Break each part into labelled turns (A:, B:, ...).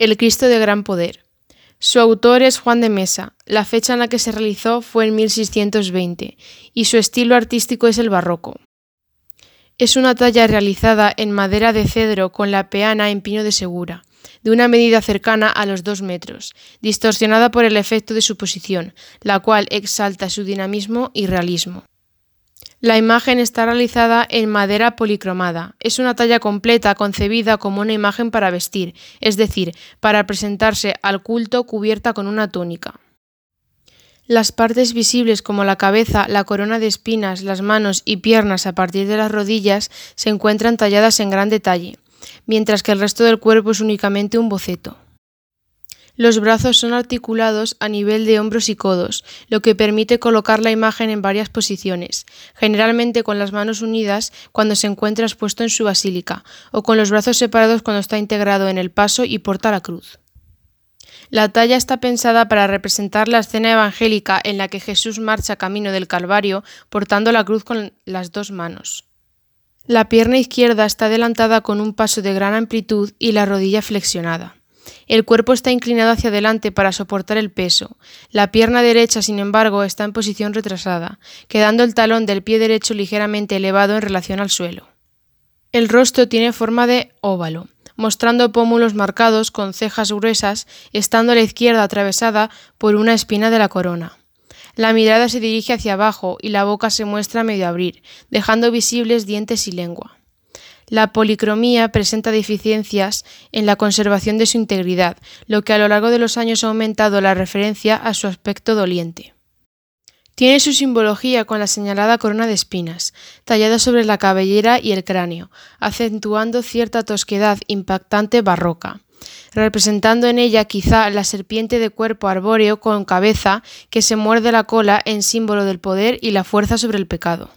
A: El Cristo de Gran Poder. Su autor es Juan de Mesa. La fecha en la que se realizó fue en 1620 y su estilo artístico es el barroco. Es una talla realizada en madera de cedro con la peana en pino de segura, de una medida cercana a los dos metros, distorsionada por el efecto de su posición, la cual exalta su dinamismo y realismo. La imagen está realizada en madera policromada. Es una talla completa concebida como una imagen para vestir, es decir, para presentarse al culto cubierta con una túnica. Las partes visibles como la cabeza, la corona de espinas, las manos y piernas a partir de las rodillas se encuentran talladas en gran detalle, mientras que el resto del cuerpo es únicamente un boceto. Los brazos son articulados a nivel de hombros y codos, lo que permite colocar la imagen en varias posiciones, generalmente con las manos unidas cuando se encuentra expuesto en su basílica, o con los brazos separados cuando está integrado en el paso y porta la cruz. La talla está pensada para representar la escena evangélica en la que Jesús marcha camino del Calvario portando la cruz con las dos manos. La pierna izquierda está adelantada con un paso de gran amplitud y la rodilla flexionada. El cuerpo está inclinado hacia adelante para soportar el peso. La pierna derecha, sin embargo, está en posición retrasada, quedando el talón del pie derecho ligeramente elevado en relación al suelo. El rostro tiene forma de óvalo, mostrando pómulos marcados con cejas gruesas, estando a la izquierda atravesada por una espina de la corona. La mirada se dirige hacia abajo y la boca se muestra medio abrir, dejando visibles dientes y lengua. La policromía presenta deficiencias en la conservación de su integridad, lo que a lo largo de los años ha aumentado la referencia a su aspecto doliente. Tiene su simbología con la señalada corona de espinas, tallada sobre la cabellera y el cráneo, acentuando cierta tosquedad impactante barroca, representando en ella quizá la serpiente de cuerpo arbóreo con cabeza que se muerde la cola en símbolo del poder y la fuerza sobre el pecado.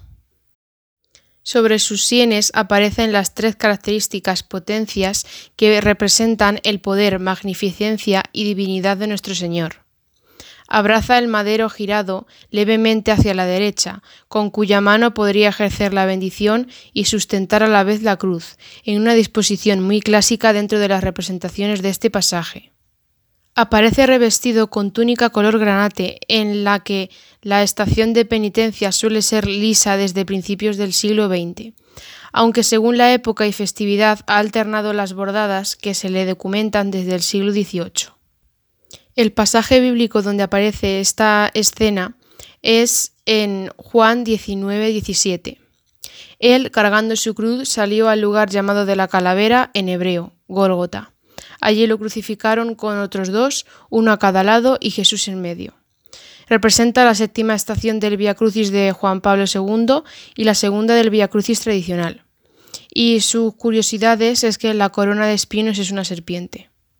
A: Sobre sus sienes aparecen las tres características potencias que representan el poder, magnificencia y divinidad de nuestro Señor. Abraza el madero girado levemente hacia la derecha, con cuya mano podría ejercer la bendición y sustentar a la vez la cruz, en una disposición muy clásica dentro de las representaciones de este pasaje. Aparece revestido con túnica color granate, en la que la estación de penitencia suele ser lisa desde principios del siglo XX, aunque según la época y festividad ha alternado las bordadas que se le documentan desde el siglo XVIII. El pasaje bíblico donde aparece esta escena es en Juan 19-17. Él, cargando su cruz, salió al lugar llamado de la calavera en hebreo, Gólgota Allí lo crucificaron con otros dos, uno a cada lado y Jesús en medio. Representa la séptima estación del Via Crucis de Juan Pablo II y la segunda del Via Crucis tradicional. Y sus curiosidades es que la corona de espinos es una serpiente.